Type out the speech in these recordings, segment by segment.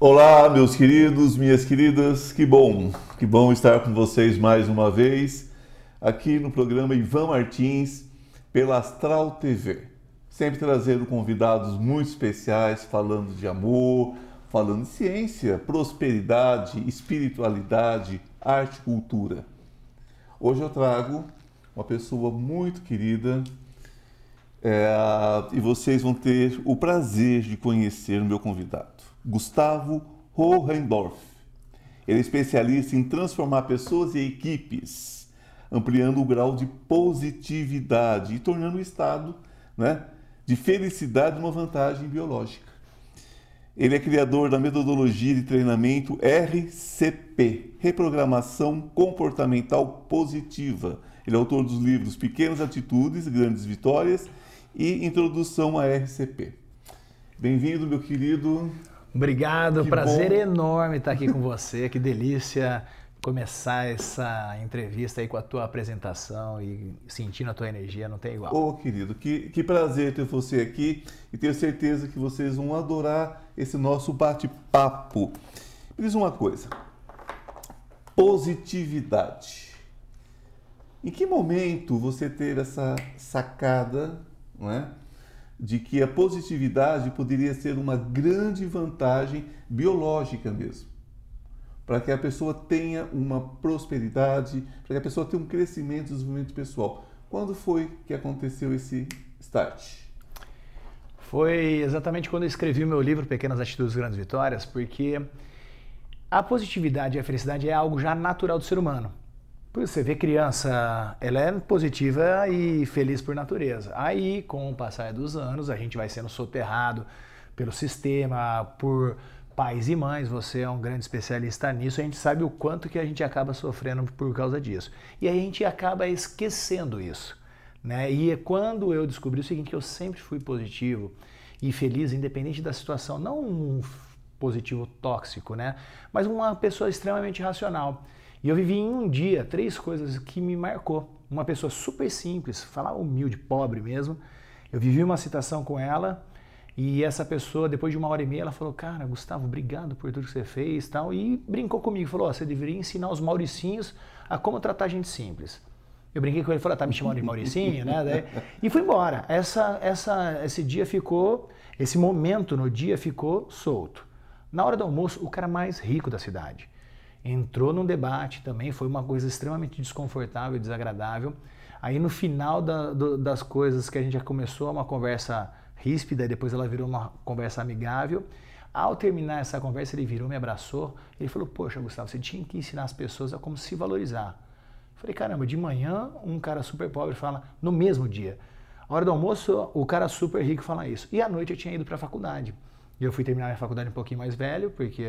Olá, meus queridos, minhas queridas, que bom, que bom estar com vocês mais uma vez aqui no programa Ivan Martins pela Astral TV. Sempre trazendo convidados muito especiais, falando de amor, falando de ciência, prosperidade, espiritualidade, arte, cultura. Hoje eu trago uma pessoa muito querida é, e vocês vão ter o prazer de conhecer o meu convidado. Gustavo Hohendorf. Ele é especialista em transformar pessoas e equipes, ampliando o grau de positividade e tornando o estado né, de felicidade uma vantagem biológica. Ele é criador da metodologia de treinamento RCP, Reprogramação Comportamental Positiva. Ele é autor dos livros Pequenas Atitudes, Grandes Vitórias e Introdução à RCP. Bem-vindo, meu querido. Obrigado, Que prazer bom. enorme estar aqui com você. Que delícia começar essa entrevista aí com a tua apresentação e sentindo a tua energia, não tem igual. Ô, querido, que, que prazer ter você aqui e tenho certeza que vocês vão adorar esse nosso bate-papo. Me diz uma coisa: positividade. Em que momento você teve essa sacada, não é? De que a positividade poderia ser uma grande vantagem biológica mesmo, para que a pessoa tenha uma prosperidade, para que a pessoa tenha um crescimento e desenvolvimento pessoal. Quando foi que aconteceu esse start? Foi exatamente quando eu escrevi o meu livro Pequenas Atitudes Grandes Vitórias, porque a positividade e a felicidade é algo já natural do ser humano. Você vê criança, ela é positiva e feliz por natureza. Aí, com o passar dos anos, a gente vai sendo soterrado pelo sistema, por pais e mães. Você é um grande especialista nisso. A gente sabe o quanto que a gente acaba sofrendo por causa disso. E aí a gente acaba esquecendo isso. Né? E é quando eu descobri o seguinte, que eu sempre fui positivo e feliz, independente da situação, não um positivo tóxico, né? Mas uma pessoa extremamente racional. E eu vivi em um dia três coisas que me marcou. Uma pessoa super simples, falar humilde, pobre mesmo. Eu vivi uma situação com ela e essa pessoa, depois de uma hora e meia, ela falou: Cara, Gustavo, obrigado por tudo que você fez tal. E brincou comigo, falou: oh, Você deveria ensinar os Mauricinhos a como tratar gente simples. Eu brinquei com ele, falei, tá me chamando de Mauricinho, né? E fui embora. Essa, essa, esse dia ficou, esse momento no dia ficou solto. Na hora do almoço, o cara mais rico da cidade entrou num debate também, foi uma coisa extremamente desconfortável desagradável. Aí no final da- do- das coisas que a gente já começou uma conversa ríspida e depois ela virou uma conversa amigável. Ao terminar essa conversa, ele virou, me abraçou, ele falou: Poxa, Gustavo, você tinha que ensinar as pessoas a como se valorizar. Falei, caramba, de manhã um cara super pobre fala no mesmo dia. A hora do almoço, o cara super rico fala isso. E à noite eu tinha ido para a faculdade. E eu fui terminar minha faculdade um pouquinho mais velho, porque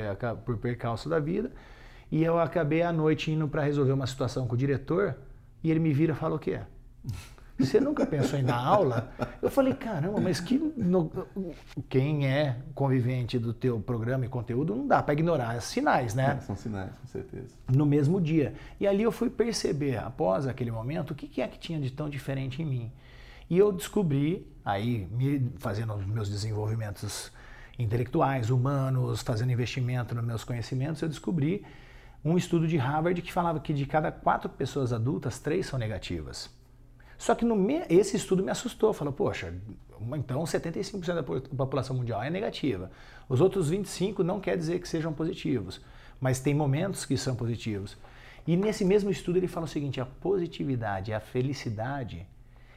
por percalço da vida. E eu acabei à noite indo para resolver uma situação com o diretor. E ele me vira e fala o quê? Você nunca pensou em dar aula? Eu falei, caramba, mas que no- quem é convivente do teu programa e conteúdo não dá para ignorar os sinais, né? É, são sinais, com certeza. no mesmo dia. E ali eu fui perceber, após aquele momento, o que que é que tinha de tão diferente em mim. E eu descobri, aí me fazendo os meus desenvolvimentos intelectuais, humanos, fazendo investimento nos meus conhecimentos, eu descobri um estudo de Harvard que falava que de cada quatro pessoas adultas, três são negativas. Só que me- esse estudo me assustou. Falou, poxa, então 75% da po- população mundial é negativa. Os outros 25% não quer dizer que sejam positivos, mas tem momentos que são positivos. E nesse mesmo estudo ele fala o seguinte, a positividade, a felicidade,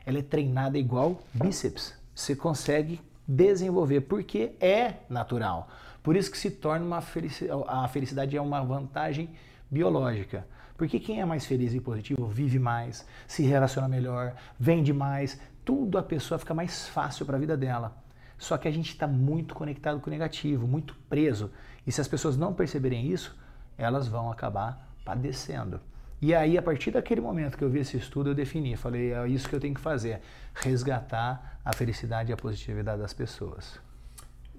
ela é treinada igual bíceps. Você consegue desenvolver porque é natural. Por isso que se torna uma felicidade, a felicidade é uma vantagem biológica. Porque quem é mais feliz e positivo vive mais, se relaciona melhor, vende mais, tudo a pessoa fica mais fácil para a vida dela. Só que a gente está muito conectado com o negativo, muito preso. E se as pessoas não perceberem isso, elas vão acabar padecendo. E aí, a partir daquele momento que eu vi esse estudo, eu defini, falei, é isso que eu tenho que fazer, resgatar a felicidade e a positividade das pessoas.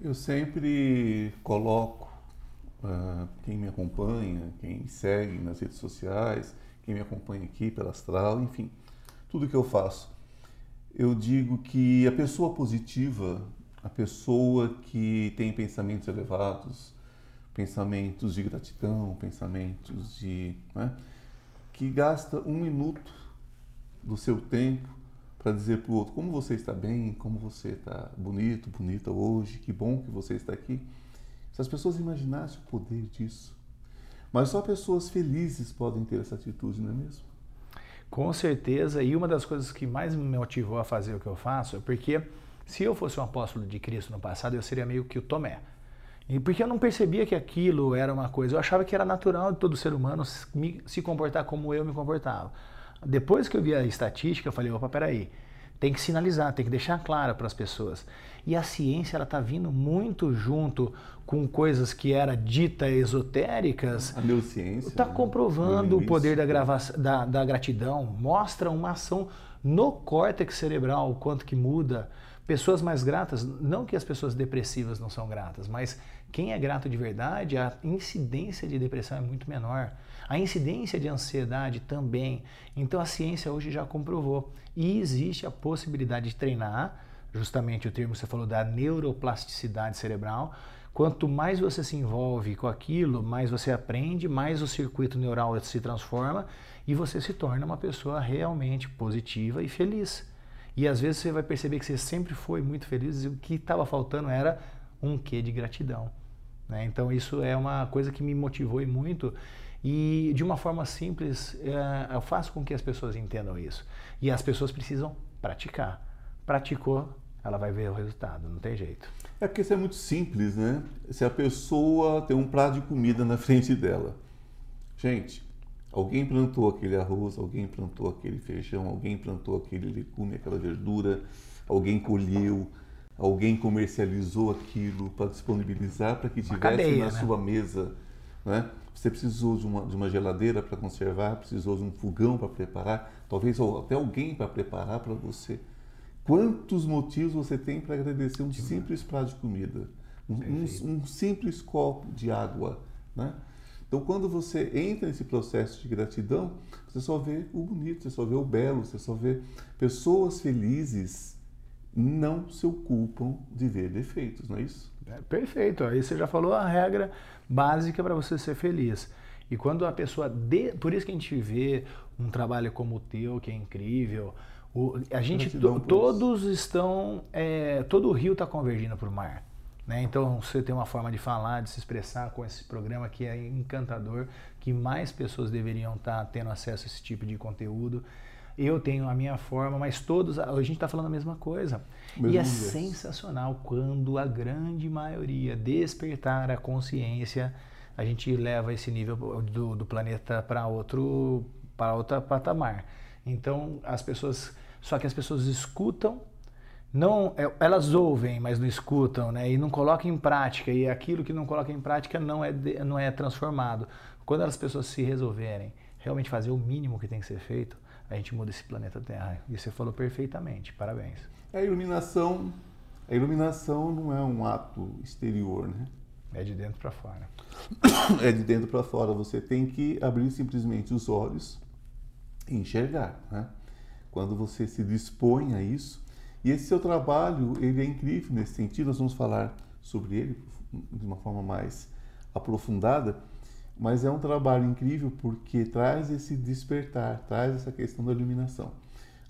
Eu sempre coloco ah, quem me acompanha, quem me segue nas redes sociais, quem me acompanha aqui pela Astral, enfim, tudo que eu faço. Eu digo que a pessoa positiva, a pessoa que tem pensamentos elevados, pensamentos de gratidão, pensamentos de. Né? que gasta um minuto do seu tempo para dizer para o outro como você está bem, como você está bonito, bonita hoje, que bom que você está aqui. Se as pessoas imaginassem o poder disso. Mas só pessoas felizes podem ter essa atitude, não é mesmo? Com certeza, e uma das coisas que mais me motivou a fazer o que eu faço é porque se eu fosse um apóstolo de Cristo no passado, eu seria meio que o Tomé. E porque eu não percebia que aquilo era uma coisa, eu achava que era natural de todo ser humano se comportar como eu me comportava. Depois que eu vi a estatística, eu falei, opa, peraí, tem que sinalizar, tem que deixar claro para as pessoas. E a ciência ela está vindo muito junto com coisas que era dita esotéricas. A neurociência está né? comprovando o poder da, grava da, da gratidão, mostra uma ação no córtex cerebral, o quanto que muda. Pessoas mais gratas, não que as pessoas depressivas não são gratas, mas quem é grato de verdade, a incidência de depressão é muito menor. A incidência de ansiedade também. Então a ciência hoje já comprovou. E existe a possibilidade de treinar, justamente o termo que você falou da neuroplasticidade cerebral. Quanto mais você se envolve com aquilo, mais você aprende, mais o circuito neural se transforma e você se torna uma pessoa realmente positiva e feliz. E às vezes você vai perceber que você sempre foi muito feliz e o que estava faltando era um quê de gratidão. Né? Então isso é uma coisa que me motivou e muito e de uma forma simples é, eu faço com que as pessoas entendam isso. E as pessoas precisam praticar. Praticou, ela vai ver o resultado, não tem jeito. É porque isso é muito simples, né? Se a pessoa tem um prato de comida na frente dela. Gente, Alguém plantou aquele arroz, alguém plantou aquele feijão, alguém plantou aquele legume, aquela verdura, alguém colheu, alguém comercializou aquilo para disponibilizar para que tivesse cadeia, na né? sua mesa. Né? Você precisou de uma, de uma geladeira para conservar, precisou de um fogão para preparar, talvez até alguém para preparar para você. Quantos motivos você tem para agradecer um simples prato de comida, um, um, um simples copo de água, né? Então, quando você entra nesse processo de gratidão, você só vê o bonito, você só vê o belo, você só vê pessoas felizes não se ocupam de ver defeitos, não é isso? É, perfeito. Aí você já falou a regra básica para você ser feliz. E quando a pessoa. De... Por isso que a gente vê um trabalho como o teu, que é incrível. O... A gente. todos estão. É... Todo o rio está convergindo para o mar. Né? Então você tem uma forma de falar, de se expressar com esse programa que é encantador, que mais pessoas deveriam estar tendo acesso a esse tipo de conteúdo. Eu tenho a minha forma, mas todos, a gente está falando a mesma coisa. Mesmo e é sensacional quando a grande maioria despertar a consciência, a gente leva esse nível do, do planeta para outro, para outro patamar. Então as pessoas, só que as pessoas escutam não, é, elas ouvem, mas não escutam, né? E não colocam em prática. E aquilo que não coloca em prática não é, não é transformado. Quando as pessoas se resolverem realmente fazer o mínimo que tem que ser feito, a gente muda esse planeta Terra. E você falou perfeitamente. Parabéns. A iluminação, a iluminação não é um ato exterior, né? É de dentro para fora. É de dentro para fora. Você tem que abrir simplesmente os olhos e enxergar, né? Quando você se dispõe a isso, e esse seu trabalho, ele é incrível nesse sentido, nós vamos falar sobre ele de uma forma mais aprofundada, mas é um trabalho incrível porque traz esse despertar, traz essa questão da iluminação.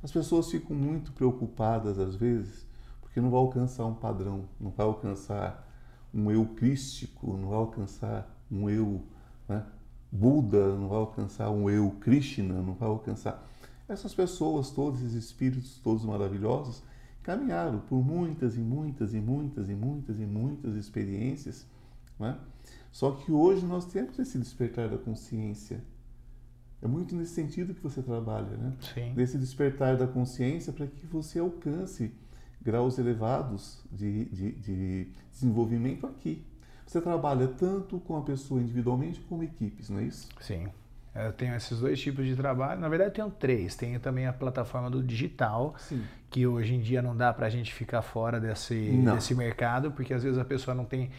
As pessoas ficam muito preocupadas às vezes porque não vai alcançar um padrão, não vai alcançar um eu crístico, não vai alcançar um eu né, Buda, não vai alcançar um eu Krishna, não vai alcançar. Essas pessoas, todos esses espíritos, todos maravilhosos, caminharam por muitas e muitas e muitas e muitas e muitas experiências, né? Só que hoje nós temos esse despertar da consciência. É muito nesse sentido que você trabalha, né? Sim. Desse despertar da consciência para que você alcance graus elevados de, de, de desenvolvimento aqui. Você trabalha tanto com a pessoa individualmente como equipes, não é isso? Sim. Eu tenho esses dois tipos de trabalho. Na verdade, eu tenho três. Tenho também a plataforma do digital, Sim. que hoje em dia não dá para a gente ficar fora desse, desse mercado, porque às vezes a pessoa não tem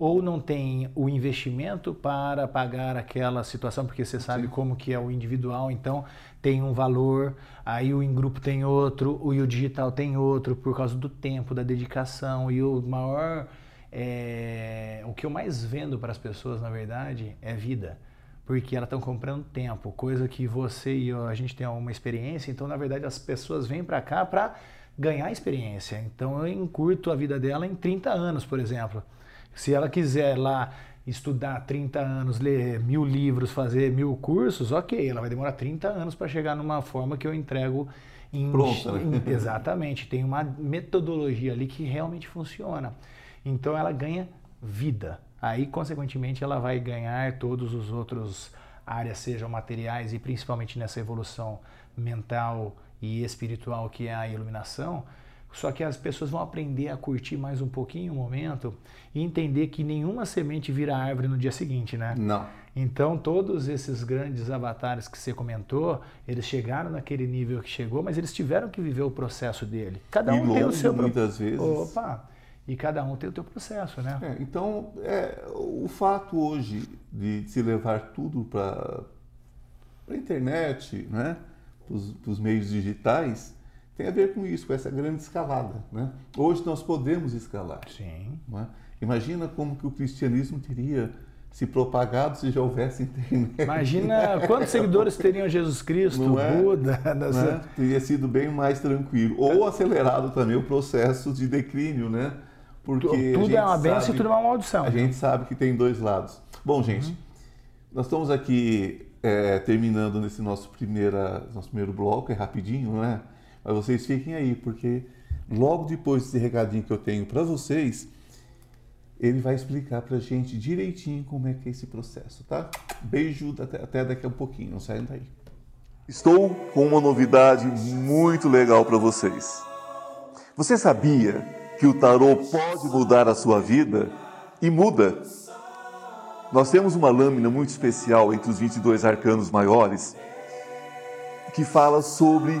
ou não tem o investimento para pagar aquela situação, porque você sabe Sim. como que é o individual, então tem um valor, aí o em grupo tem outro, o, e o digital tem outro, por causa do tempo, da dedicação, e o maior é, o que eu mais vendo para as pessoas, na verdade, é vida. Porque elas estão comprando tempo, coisa que você e eu, a gente tem uma experiência, então, na verdade, as pessoas vêm para cá para ganhar experiência. Então, eu encurto a vida dela em 30 anos, por exemplo. Se ela quiser lá estudar 30 anos, ler mil livros, fazer mil cursos, ok, ela vai demorar 30 anos para chegar numa forma que eu entrego em, Pronta, né? em, exatamente. Tem uma metodologia ali que realmente funciona. Então ela ganha vida. Aí, consequentemente, ela vai ganhar todos os outros áreas, sejam materiais e principalmente nessa evolução mental e espiritual que é a iluminação. Só que as pessoas vão aprender a curtir mais um pouquinho o momento e entender que nenhuma semente vira árvore no dia seguinte, né? Não. Então, todos esses grandes avatares que você comentou, eles chegaram naquele nível que chegou, mas eles tiveram que viver o processo dele. Cada E um tem o seu pro- muitas vezes. Opa! E cada um tem o seu processo, né? É, então, é, o fato hoje de se levar tudo para a internet, né, para os meios digitais, tem a ver com isso, com essa grande escalada. Né? Hoje nós podemos escalar. Sim. é? Imagina como que o cristianismo teria se propagado se já houvesse internet. Imagina quantos seguidores teriam Jesus Cristo, é? Buda, das- né? Teria sido bem mais tranquilo. Ou acelerado também o processo de declínio, né? Porque tudo é uma benção sabe- e tudo é uma maldição. A gente sabe que tem dois lados. Bom, gente, nós estamos aqui é, terminando nesse nosso, primeira, nosso primeiro bloco, é rapidinho, não é? Mas vocês fiquem aí, porque logo depois desse recadinho que eu tenho para vocês, ele vai explicar para a gente direitinho como é que é esse processo, tá? Beijo, até, até daqui a um pouquinho, não saiam daí. Estou com uma novidade muito legal para vocês. Você sabia que o tarô pode mudar a sua vida? E muda. Nós temos uma lâmina muito especial entre os 22 arcanos maiores que fala sobre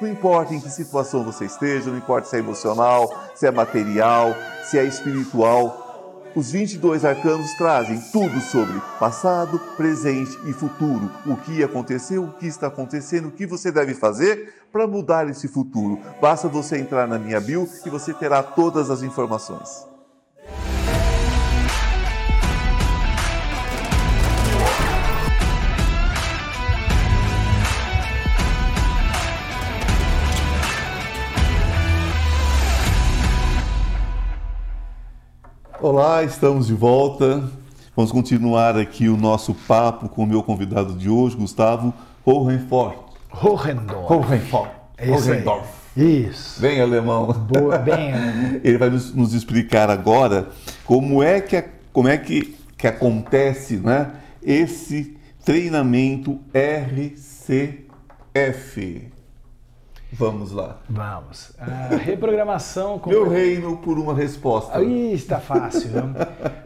Não importa em que situação você esteja, não importa se é emocional, se é material, se é espiritual, os 22 arcanos trazem tudo sobre passado, presente e futuro. O que aconteceu, o que está acontecendo, o que você deve fazer para mudar esse futuro. Basta você entrar na minha bio e você terá todas as informações. Olá, estamos de volta. Vamos continuar aqui o nosso papo com o meu convidado de hoje, Gustavo Hohenfort. Hohendorf. Hohenfort. É isso. Hohendorf. Isso. Bem alemão. Boa, bem, né? Ele vai nos, nos explicar agora como é que, como é que, que acontece né, esse treinamento RCF. Vamos lá. Vamos. A reprogramação... com- Meu reino por uma resposta. Aí está fácil.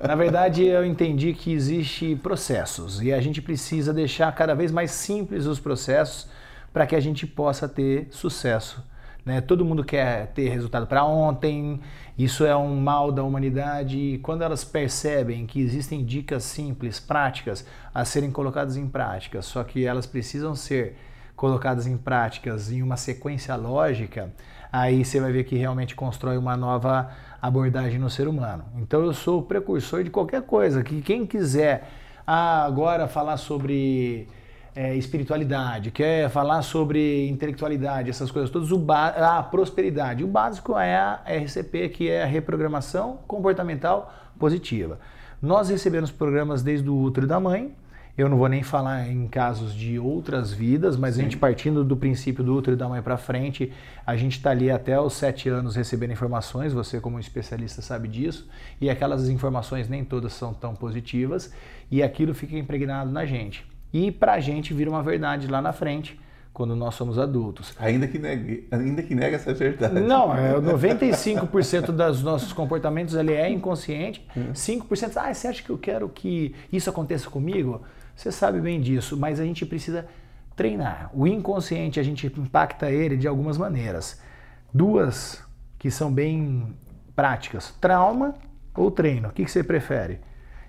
Na verdade, eu entendi que existe processos e a gente precisa deixar cada vez mais simples os processos para que a gente possa ter sucesso. né? Todo mundo quer ter resultado para ontem, isso é um mal da humanidade. E quando elas percebem que existem dicas simples, práticas, a serem colocadas em prática, só que elas precisam ser colocadas em práticas em uma sequência lógica, aí você vai ver que realmente constrói uma nova abordagem no ser humano. Então eu sou o precursor de qualquer coisa, que quem quiser ah, agora falar sobre é, espiritualidade, quer falar sobre intelectualidade, essas coisas todas, o a prosperidade. O básico é a RCP, que é a reprogramação comportamental positiva. Nós recebemos programas desde o útero da mãe, eu não vou nem falar em casos de outras vidas, mas a gente partindo do princípio do útero da mãe para frente, a gente está ali até os sete anos recebendo informações, você como especialista sabe disso, e aquelas informações nem todas são tão positivas, e aquilo fica impregnado na gente. E para a gente vira uma verdade lá na frente, quando nós somos adultos. Ainda que negue, ainda que nega essa verdade. Não, é 95% dos nossos comportamentos ele é inconsciente. 5%, ah, você acha que eu quero que isso aconteça comigo? Você sabe bem disso, mas a gente precisa treinar. O inconsciente a gente impacta ele de algumas maneiras. Duas que são bem práticas: trauma ou treino. O que, você prefere?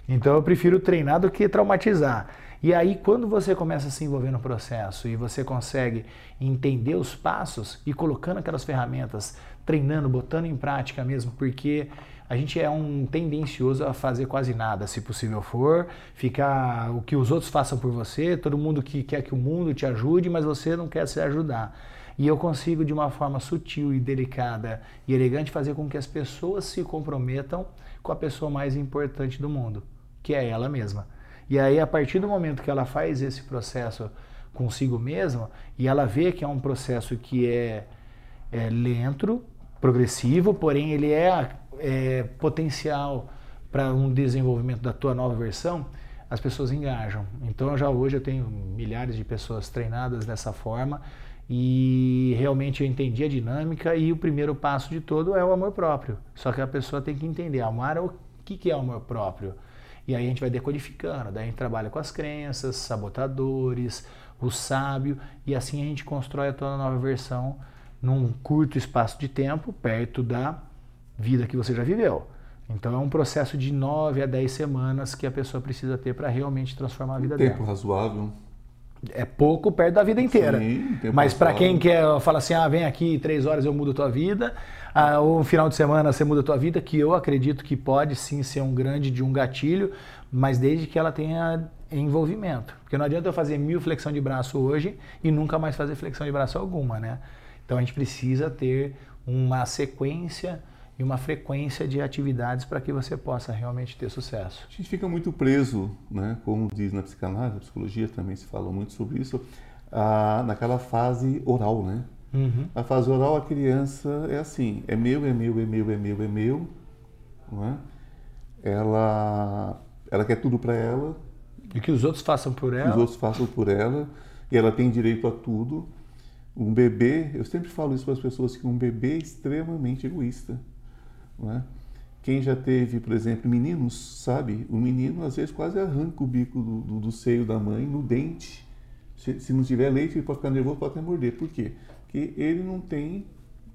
Então eu prefiro treinar do que traumatizar. E aí, quando você começa a se envolver no processo e você consegue entender os passos e colocando aquelas ferramentas, treinando, botando em prática mesmo, porque a gente é um tendencioso a fazer quase nada, se possível for, ficar o que os outros façam por você, todo mundo que quer que o mundo te ajude, mas você não quer se ajudar. E eu consigo, de uma forma sutil e delicada e elegante, fazer com que as pessoas se comprometam com a pessoa mais importante do mundo, que é ela mesma. E aí, a partir do momento que ela faz esse processo consigo mesma, e ela vê que é um processo que é, é lento, progressivo, porém ele é, é potencial para um desenvolvimento da tua nova versão, as pessoas engajam. Então, já hoje eu tenho milhares de pessoas treinadas dessa forma e realmente eu entendi a dinâmica e o primeiro passo de todo é o amor próprio. Só que a pessoa tem que entender, amar o que, que é o amor próprio? E aí a gente vai decodificando, daí a gente trabalha com as crenças, sabotadores, o sábio, e assim a gente constrói a tua nova versão num curto espaço de tempo, perto da vida que você já viveu. Então é um processo de 9 a 10 semanas que a pessoa precisa ter para realmente transformar a vida um dela. Tempo razoável. É pouco perto da vida inteira. Sim, tempo Mas para quem quer falar assim, ah, vem aqui três horas eu mudo a tua vida, ah, ou um final de semana você muda a tua vida, que eu acredito que pode sim ser um grande de um gatilho, mas desde que ela tenha envolvimento. Porque não adianta eu fazer mil flexão de braço hoje e nunca mais fazer flexão de braço alguma, né? Então a gente precisa ter uma sequência e uma frequência de atividades para que você possa realmente ter sucesso. A gente fica muito preso, né? como diz na psicanálise, na psicologia também se fala muito sobre isso, ah, naquela fase oral, né? Uhum. A fase oral, a criança é assim, é meu, é meu, é meu, é meu, é meu, não é? Ela, ela quer tudo para ela, E que os outros façam por que os ela. outros façam por ela, e ela tem direito a tudo. Um bebê, eu sempre falo isso para as pessoas, que um bebê é extremamente egoísta, não é? Quem já teve, por exemplo, meninos, sabe? O menino às vezes quase arranca o bico do, do, do seio da mãe no dente. Se, se não tiver leite, ele pode ficar nervoso, pode até morder. Por quê? Porque ele não tem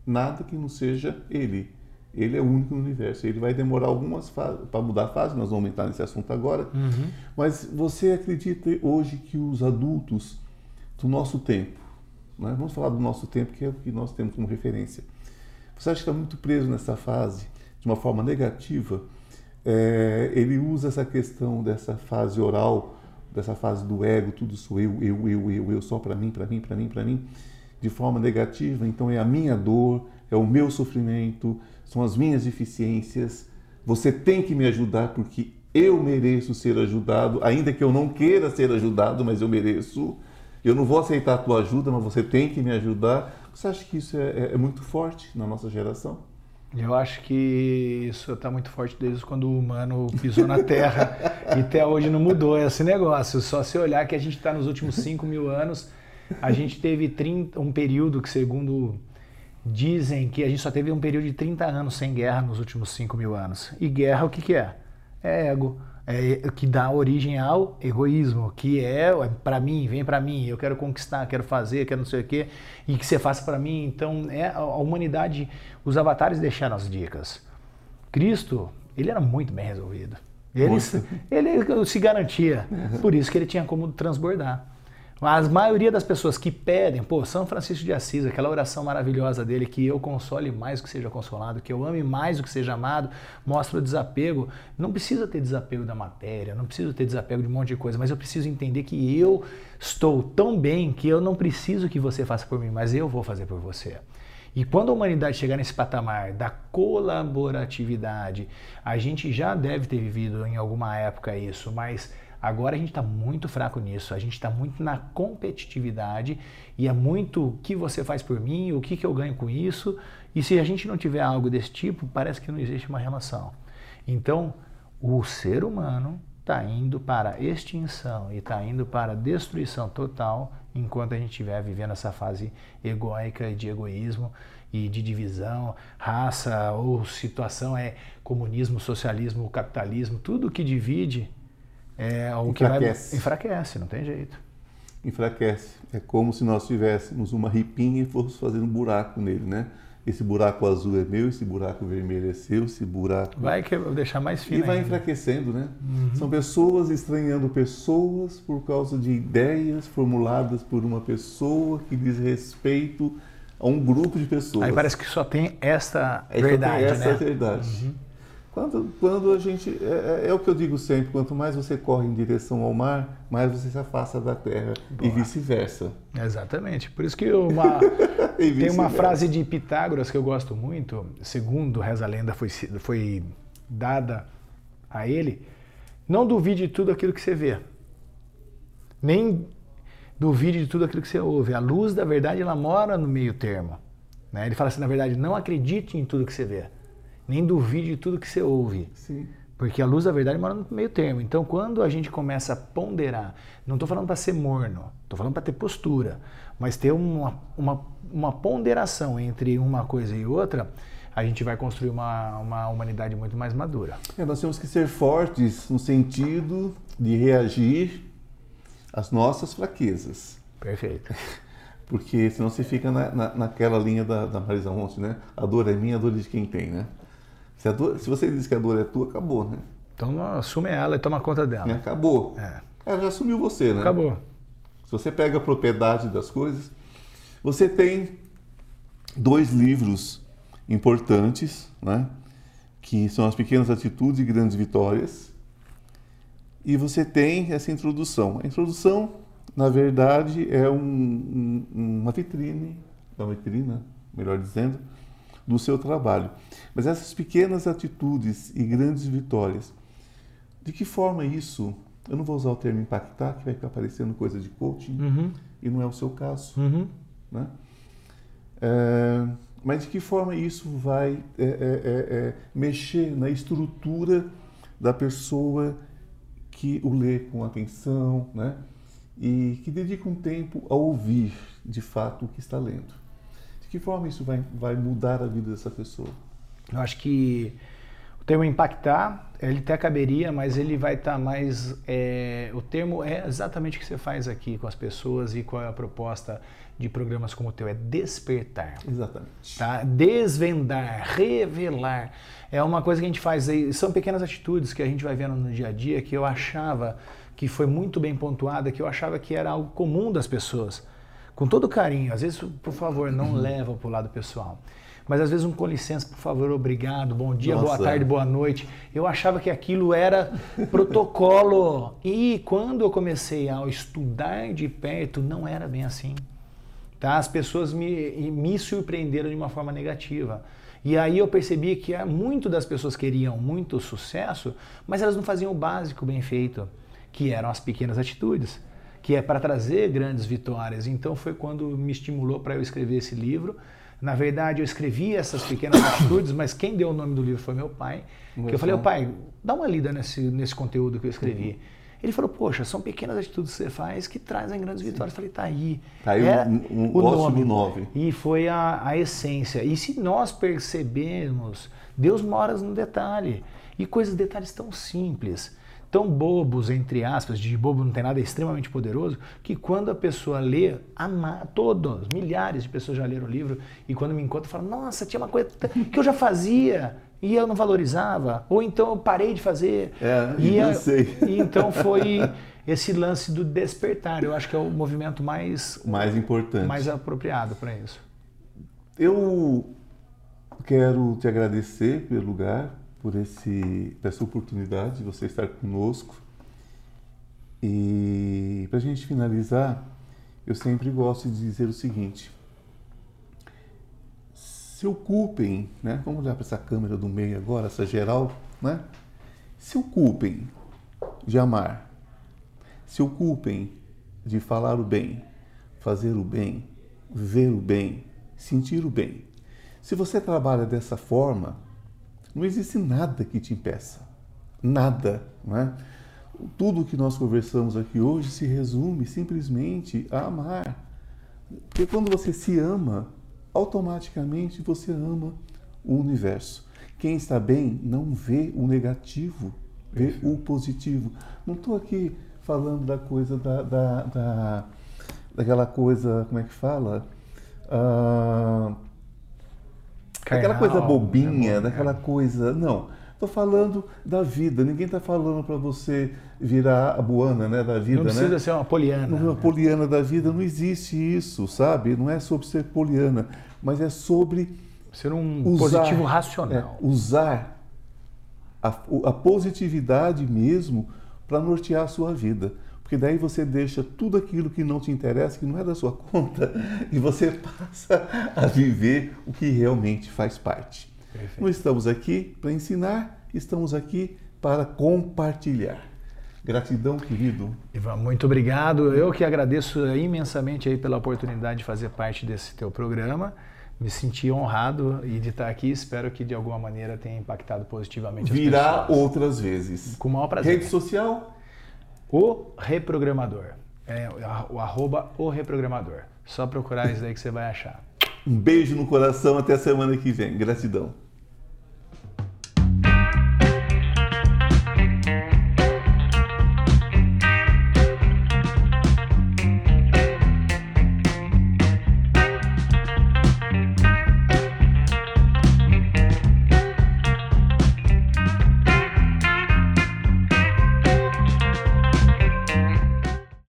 nada que não seja ele. Ele é o único no universo. Ele vai demorar algumas fases para mudar a fase, nós vamos entrar nesse assunto agora. Uhum. Mas você acredita hoje que os adultos do nosso tempo, né? vamos falar do nosso tempo, que é o que nós temos como referência, você acha que está muito preso nessa fase, de uma forma negativa? É, ele usa essa questão dessa fase oral, dessa fase do ego, tudo sou eu, eu, eu, eu, eu, só para mim, para mim, para mim, para mim, de forma negativa. Então é a minha dor, é o meu sofrimento, são as minhas deficiências. Você tem que me ajudar porque eu mereço ser ajudado, ainda que eu não queira ser ajudado, mas eu mereço. Eu não vou aceitar a tua ajuda, mas você tem que me ajudar. Você acha que isso é, é- é muito forte na nossa geração? Eu acho que isso está muito forte desde quando o humano pisou na Terra e até hoje não mudou esse negócio. Só se olhar que a gente está nos últimos 5 mil anos, a gente teve 30, um período que, segundo dizem, que a gente só teve um período de 30 anos sem guerra nos últimos 5 mil anos. E guerra o que, que é? É ego. É que dá origem ao egoísmo, que é para mim, vem para mim, eu quero conquistar, quero fazer, quero não sei o quê, e que você faça para mim. Então, é a humanidade, os avatares deixaram as dicas. Cristo, ele era muito bem resolvido. Ele, ele se garantia, por isso que ele tinha como transbordar. Mas a maioria das pessoas que pedem, pô, São Francisco de Assis, aquela oração maravilhosa dele, que eu console mais do que seja consolado, que eu ame mais do que seja amado, mostra o desapego. Não precisa ter desapego da matéria, não preciso ter desapego de um monte de coisa, mas eu preciso entender que eu estou tão bem que eu não preciso que você faça por mim, mas eu vou fazer por você. E quando a humanidade chegar nesse patamar da colaboratividade, a gente já deve ter vivido em alguma época isso, mas agora a gente está muito fraco nisso. A gente está muito na competitividade e é muito o que você faz por mim, o que, que eu ganho com isso. E se a gente não tiver algo desse tipo, parece que não existe uma relação. Então, o ser humano está indo para extinção e está indo para destruição total enquanto a gente estiver vivendo essa fase egóica de egoísmo e de divisão, raça ou situação é comunismo, socialismo, capitalismo, tudo que divide é o que vai enfraquece, não tem jeito. Enfraquece. É como se nós tivéssemos uma ripinha e fôssemos fazendo um buraco nele, né? esse buraco azul é meu, esse buraco vermelho é seu, esse buraco. Vai que eu deixar mais fino. E vai ainda. enfraquecendo, né? Uhum. São pessoas estranhando pessoas por causa de ideias formuladas por uma pessoa que diz respeito a um grupo de pessoas. Aí parece que só tem esta verdade, tem essa né? verdade. Uhum. Quando, quando a gente. É, é, é, o que eu digo sempre: quanto mais você corre em direção ao mar, mais você se afasta da terra Boa. e vice-versa. Exatamente. Por isso que uma, tem uma frase de Pitágoras que eu gosto muito, segundo reza a lenda foi, foi dada a ele: não duvide de tudo aquilo que você vê, nem duvide de tudo aquilo que você ouve. A luz da verdade ela mora no meio termo. Né? Ele fala assim: na verdade, não acredite em tudo que você vê nem duvide de tudo que você ouve. Sim. Porque a luz da verdade mora no meio termo. Então, quando a gente começa a ponderar, não estou falando para ser morno, estou falando para ter postura, mas ter uma, uma, uma ponderação entre uma coisa e outra, a gente vai construir uma, uma humanidade muito mais madura. É, nós temos que ser fortes no sentido de reagir às nossas fraquezas. Perfeito. Porque senão você fica na, na, naquela linha da, da Marisa Monte, né? A dor é minha, a dor é de quem tem, né? Se, dor, se, você diz que a dor é tua, acabou, né? Então assume ela e toma conta dela. Né? Acabou. É. Ela já assumiu você, né? Acabou. Se você pega a propriedade das coisas, você tem dois livros importantes, né? Que são as pequenas atitudes e grandes vitórias. E você tem essa introdução. A introdução, na verdade, é um, um, uma vitrine, uma vitrina, melhor dizendo, do seu trabalho. Mas essas pequenas atitudes e grandes vitórias, de que forma isso, eu não vou usar o termo impactar, que vai ficar parecendo coisa de coaching, uhum. e não é o seu caso, uhum. né? É, mas de que forma isso vai é, é, é, é mexer na estrutura da pessoa que o lê com atenção, né? E que dedica um tempo a ouvir de fato o que está lendo que forma isso vai, vai mudar a vida dessa pessoa? Eu acho que o termo impactar, ele até caberia, mas ele vai estar tá mais. É, o termo é exatamente o que você faz aqui com as pessoas e qual é a proposta de programas como o teu, é despertar. Exatamente. Tá? Desvendar, revelar. É uma coisa que a gente faz aí, são pequenas atitudes que a gente vai vendo no dia a dia que eu achava que foi muito bem pontuada, que eu achava que era algo comum das pessoas com todo carinho. Às vezes, por favor, não uhum. leva para o lado pessoal. Mas às vezes um com licença, por favor, obrigado, bom dia, Nossa. boa tarde, boa noite. Eu achava que aquilo era protocolo. E quando eu comecei a estudar de perto, não era bem assim. Tá? As pessoas me, me surpreenderam de uma forma negativa. E aí eu percebi que muito das pessoas queriam muito sucesso, mas elas não faziam o básico bem feito, que eram as pequenas atitudes que é para trazer grandes vitórias. Então foi quando me estimulou para eu escrever esse livro. Na verdade, eu escrevi essas pequenas atitudes, mas quem deu o nome do livro foi meu pai. que eu falei, pai, dá uma lida nesse, nesse conteúdo que eu escrevi. Uhum. Ele falou, poxa, são pequenas atitudes que você faz que trazem grandes vitórias. Eu falei, tá aí. Tá aí é um, um o nome. nome. E foi a, a essência. E se nós percebermos, Deus mora no detalhe. E coisas, detalhes tão simples tão bobos, entre aspas, de bobo não tem nada, é extremamente poderoso, que quando a pessoa lê, ama, todos, milhares de pessoas já leram o livro, e quando me encontram, falam, nossa, tinha uma coisa que eu já fazia, e eu não valorizava, ou então eu parei de fazer. É, e, eu sei. e então foi esse lance do despertar, eu acho que é o movimento mais... Mais importante. Mais apropriado para isso. Eu quero te agradecer pelo lugar, por esse, essa oportunidade de você estar conosco. E para a gente finalizar, eu sempre gosto de dizer o seguinte: se ocupem, né? Vamos olhar para essa câmera do meio agora, essa geral, né? Se ocupem de amar, se ocupem de falar o bem, fazer o bem, ver o bem, sentir o bem. Se você trabalha dessa forma, não existe nada que te impeça. Nada. Não é? tudo que nós conversamos aqui hoje se resume simplesmente a amar. Porque quando você se ama, automaticamente você ama o universo. Quem está bem não vê o negativo, vê o positivo. Não estou aqui falando da coisa da, da, da, daquela coisa, como é que fala? Ah, daquela coisa bobinha, é daquela coisa. Não. Estou falando da vida. Ninguém está falando para você virar a buana né, da vida. Não precisa né? ser uma poliana. Uma poliana da vida. Não existe isso, sabe? Não é sobre ser poliana, mas é sobre. Ser um usar, positivo racional. É, usar a, a positividade mesmo para nortear a sua vida. Porque daí você deixa tudo aquilo que não te interessa, que não é da sua conta, e você passa a viver o que realmente faz parte. Perfeito. Não estamos aqui para ensinar, estamos aqui para compartilhar. Gratidão, querido. Ivan, muito obrigado. Eu que agradeço imensamente aí pela oportunidade de fazer parte desse teu programa. Me senti honrado e de estar aqui. Espero que de alguma maneira tenha impactado positivamente Virá as pessoas. outras vezes. Com o maior prazer. Rede social? O Reprogramador. É, o arroba O Reprogramador. Só procurar isso aí que você vai achar. Um beijo no coração, até a semana que vem. Gratidão.